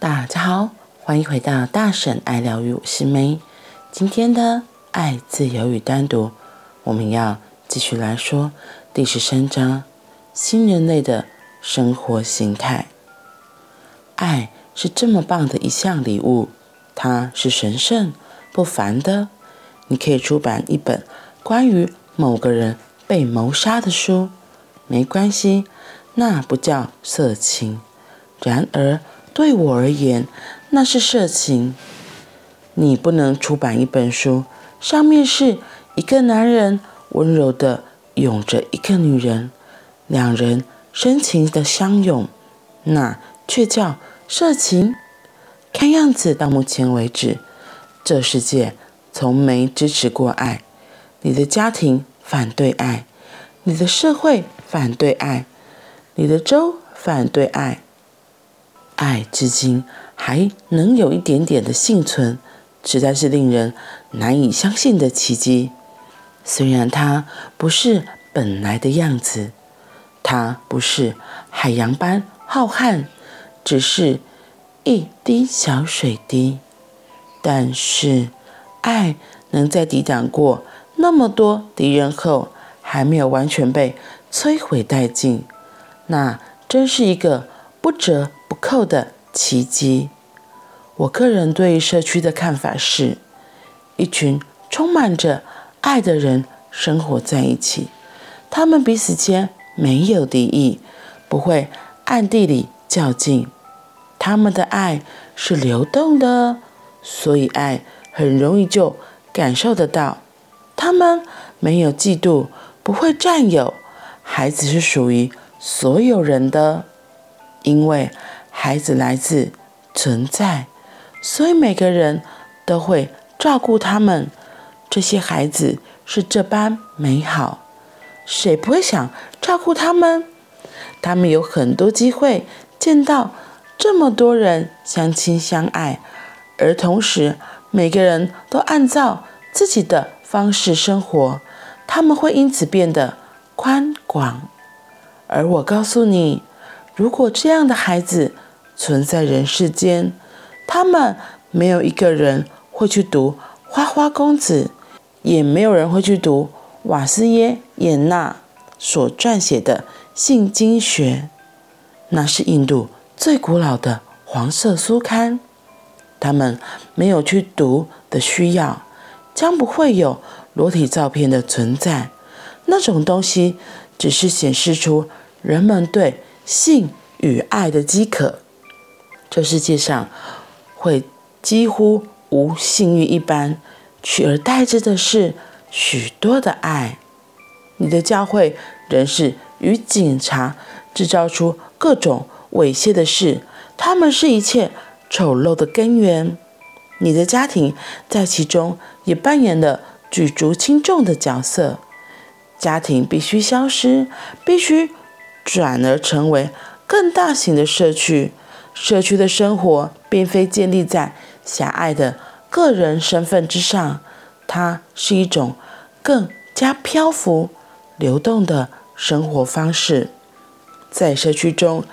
大家好，欢迎回到大婶爱疗愈，我是梅。今天的爱、自由与单独，我们要继续来说第十三章：新人类的生活形态。爱是这么棒的一项礼物，它是神圣不凡的。你可以出版一本关于某个人被谋杀的书，没关系，那不叫色情。然而，对我而言，那是色情。你不能出版一本书，上面是一个男人温柔地拥着一个女人，两人深情的相拥，那却叫色情。看样子到目前为止，这世界从没支持过爱。你的家庭反对爱，你的社会反对爱，你的州反对爱。爱至今还能有一点点的幸存，实在是令人难以相信的奇迹。虽然它不是本来的样子，它不是海洋般浩瀚，只是一滴小水滴，但是爱能在抵挡过那么多敌人后，还没有完全被摧毁殆尽，那真是一个不折扣的奇迹。我个人对社区的看法是：一群充满着爱的人生活在一起，他们彼此间没有敌意，不会暗地里较劲，他们的爱是流动的，所以爱很容易就感受得到。他们没有嫉妒，不会占有，孩子是属于所有人的，因为孩子来自存在，所以每个人都会照顾他们。这些孩子是这般美好，谁不会想照顾他们？他们有很多机会见到这么多人相亲相爱，而同时每个人都按照自己的方式生活，他们会因此变得宽广。而我告诉你，如果这样的孩子存在人世间，他们没有一个人会去读《花花公子》，也没有人会去读瓦斯耶·耶纳所撰写的《性经学》，那是印度最古老的黄色书刊。他们没有去读的需要。将不会有裸体照片的存在，那种东西只是显示出人们对性与爱的饥渴。这世界上会几乎无性欲一般，取而代之的是许多的爱。你的教会人士与警察制造出各种猥亵的事，他们是一切丑陋的根源。你的家庭在其中也扮演了举足轻重的角色。家庭必须消失，必须转而成为更大型的社区。社区的生活并非建立在狭隘的个人身份之上，它是一种更加漂浮、流动的生活方式。在社区中，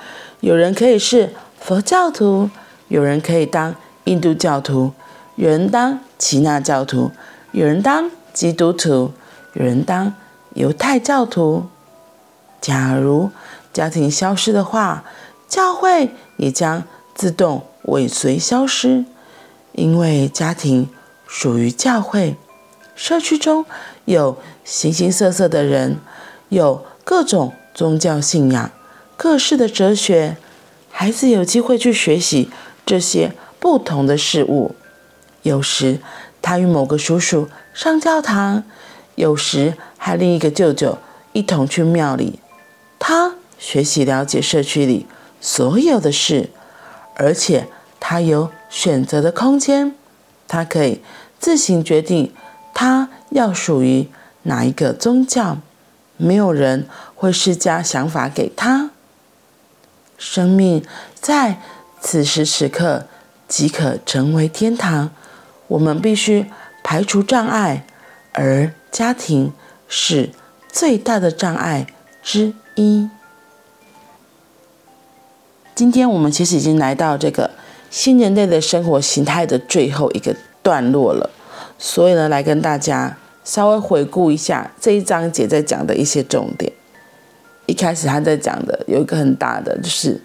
有人可以是佛教徒，有人可以当印度教徒，有人当耆那教徒，有人当基督徒，有人当犹太教徒。假如家庭消失的话，教会也将自动尾随消失，因为家庭属于教会。社区中有形形色色的人，有各种宗教信仰，各式的哲学。孩子有机会去学习这些。不同的事物，有时他与某个叔叔上教堂，有时和另一个舅舅一同去庙里。他学习了解社区里所有的事，而且他有选择的空间，他可以自行决定他要属于哪一个宗教，没有人会施加想法给他。生命在此时此刻。即可成为天堂。我们必须排除障碍，而家庭是最大的障碍之一。今天我们其实已经来到这个新人类的生活形态的最后一个段落了。所以呢，来跟大家稍微回顾一下这一章节在讲的一些重点。一开始他在讲的有一个很大的，就是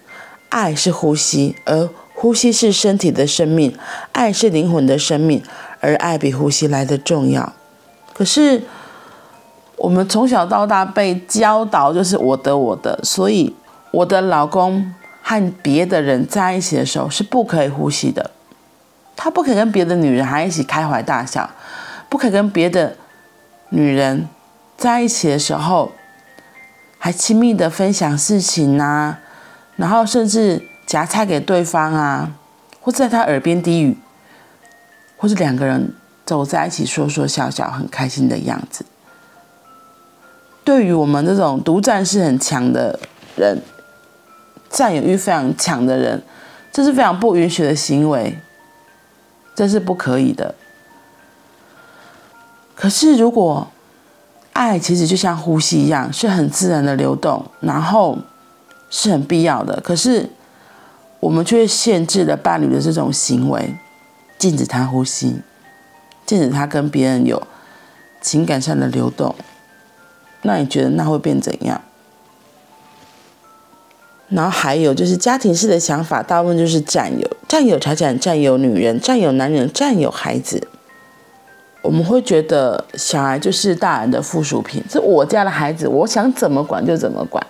爱是呼吸，而呼吸是身体的生命，爱是灵魂的生命，而爱比呼吸来的重要。可是我们从小到大被教导就是我的我的，所以我的老公和别的人在一起的时候是不可以呼吸的。他不可以跟别的女人还一起开怀大笑，不可以跟别的女人在一起的时候还亲密的分享事情啊，然后甚至夹菜给对方啊，或在他耳边低语，或是两个人走在一起说说笑笑很开心的样子。对于我们这种独占性很强的人，占有欲非常强的人，这是非常不允许的行为。这是不可以的。可是，如果爱其实就像呼吸一样，是很自然的流动，然后是很必要的。可是，我们却限制了伴侣的这种行为，禁止他呼吸，禁止他跟别人有情感上的流动。那你觉得那会变怎样？然后还有就是家庭式的想法，大部分就是占有。占有财产，占有女人，占有男人，占有孩子。我们会觉得小孩就是大人的附属品，是我家的孩子，我想怎么管就怎么管。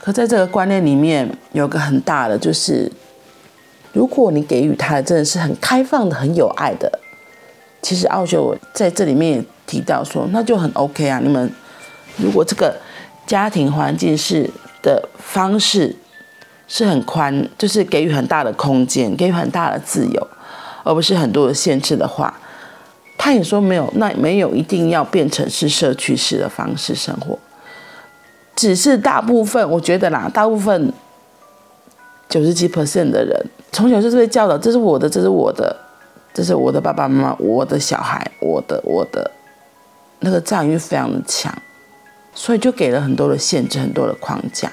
可在这个观念里面，有个很大的就是，如果你给予他的真的是很开放的、很有爱的，其实奥修在这里面也提到说，那就很 OK 啊。你们如果这个家庭环境是的方式。是很宽，就是给予很大的空间，给予很大的自由，而不是很多的限制的话，他也说没有，那没有一定要变成是社区式的方式生活，只是大部分我觉得啦，大部分九十几 percent 的人从小就是被教导，这是我的，这是我的，这是我的爸爸妈妈，我的小孩，我的我的，那个占有欲非常的强，所以就给了很多的限制，很多的框架。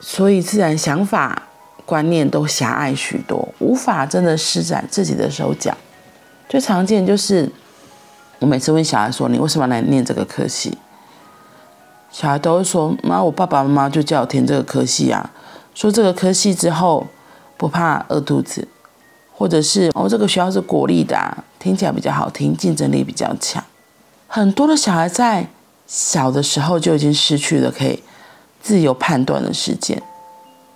所以，自然想法、观念都狭隘许多，无法真的施展自己的手脚。最常见就是，我每次问小孩说：“你为什么来念这个科系？”小孩都会说：“妈，我爸爸妈妈就叫我填这个科系啊，说这个科系之后不怕饿肚子，或者是哦，这个学校是国立的啊，听起来比较好听，竞争力比较强。”很多的小孩在小的时候就已经失去了可以。自由判断的时间，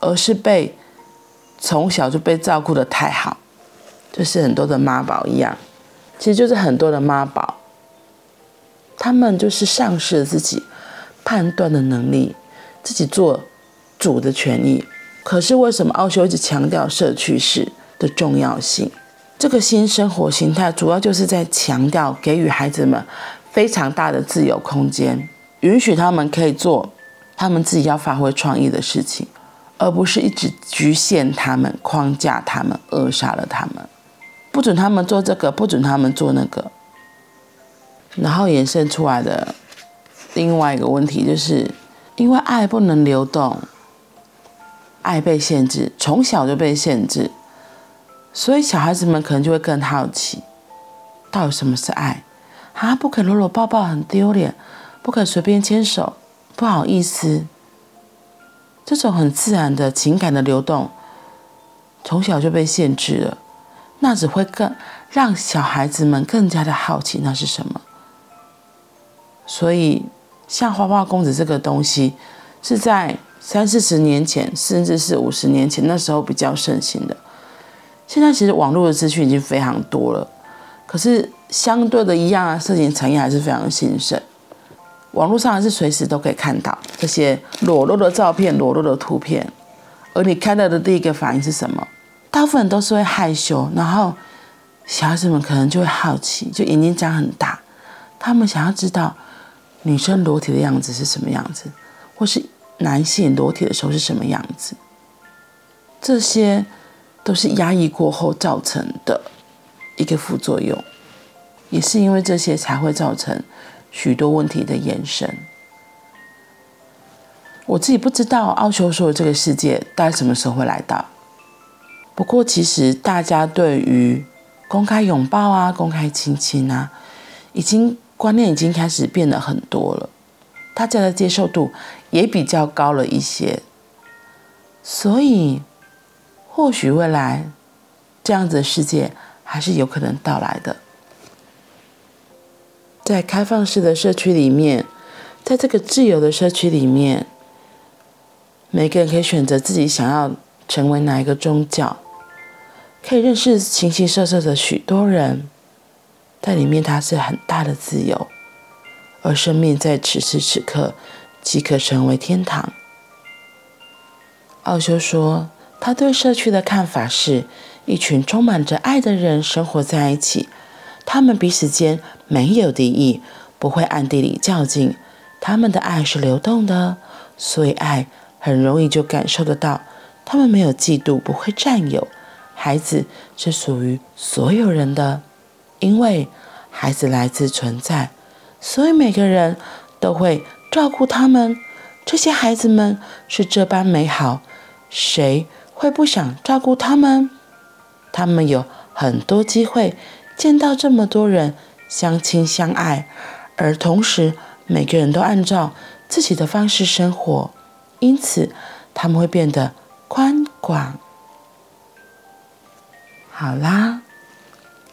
而是被从小就被照顾得太好，就是很多的妈宝一样，其实就是很多的妈宝，他们就是丧失了自己判断的能力，自己做主的权利。可是为什么奥修一直强调社区式的重要性？这个新生活形态主要就是在强调给予孩子们非常大的自由空间，允许他们可以做。他们自己要发挥创意的事情，而不是一直局限他们、框架他们、扼杀了他们，不准他们做这个，不准他们做那个。然后衍生出来的另外一个问题，就是因为爱不能流动，爱被限制，从小就被限制，所以小孩子们可能就会更好奇，到底什么是爱？啊，不可搂搂抱抱很丢脸，不可随便牵手。不好意思，这种很自然的情感的流动，从小就被限制了，那只会更让小孩子们更加的好奇那是什么。所以，像花花公子这个东西，是在三四十年前，甚至是五十年前那时候比较盛行的。现在其实网络的资讯已经非常多了，可是相对的一样啊，色情产业还是非常兴盛。网络上还是随时都可以看到这些裸露的照片、裸露的图片，而你看到的第一个反应是什么？大部分都是会害羞，然后小孩子们可能就会好奇，就眼睛长很大，他们想要知道女生裸体的样子是什么样子，或是男性裸体的时候是什么样子。这些都是压抑过后造成的一个副作用，也是因为这些才会造成。许多问题的延伸，我自己不知道奥修说的这个世界大概什么时候会来到。不过，其实大家对于公开拥抱啊、公开亲亲啊，已经观念已经开始变得很多了，大家的接受度也比较高了一些。所以，或许未来这样子的世界还是有可能到来的。在开放式的社区里面，在这个自由的社区里面，每个人可以选择自己想要成为哪一个宗教，可以认识形形色色的许多人，在里面它是很大的自由，而生命在此时此刻即可成为天堂。奥修说，他对社区的看法是一群充满着爱的人生活在一起。他们彼此间没有敌意，不会暗地里较劲。他们的爱是流动的，所以爱很容易就感受得到。他们没有嫉妒，不会占有。孩子是属于所有人的，因为孩子来自存在，所以每个人都会照顾他们。这些孩子们是这般美好，谁会不想照顾他们？他们有很多机会。见到这么多人相亲相爱，而同时每个人都按照自己的方式生活，因此他们会变得宽广。好啦，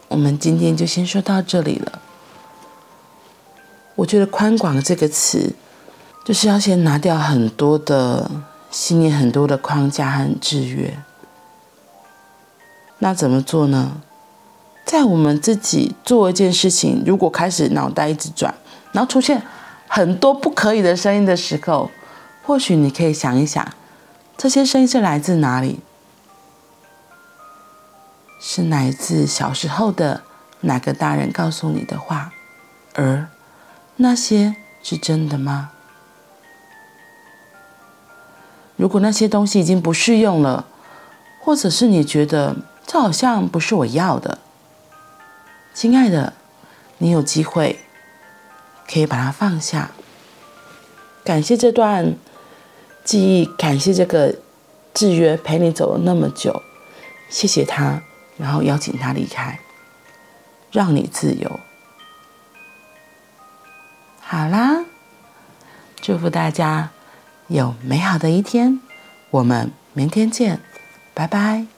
我们今天就先说到这里了。我觉得“宽广”这个词，就是要先拿掉很多的信念、很多的框架和制约。那怎么做呢？在我们自己做一件事情，如果开始脑袋一直转，然后出现很多不可以的声音的时候，或许你可以想一想，这些声音是来自哪里？是来自小时候的哪个大人告诉你的话？而那些是真的吗？如果那些东西已经不适用了，或者是你觉得这好像不是我要的。亲爱的，你有机会可以把它放下。感谢这段记忆，感谢这个制约陪你走了那么久，谢谢他，然后邀请他离开，让你自由。好啦，祝福大家有美好的一天，我们明天见，拜拜。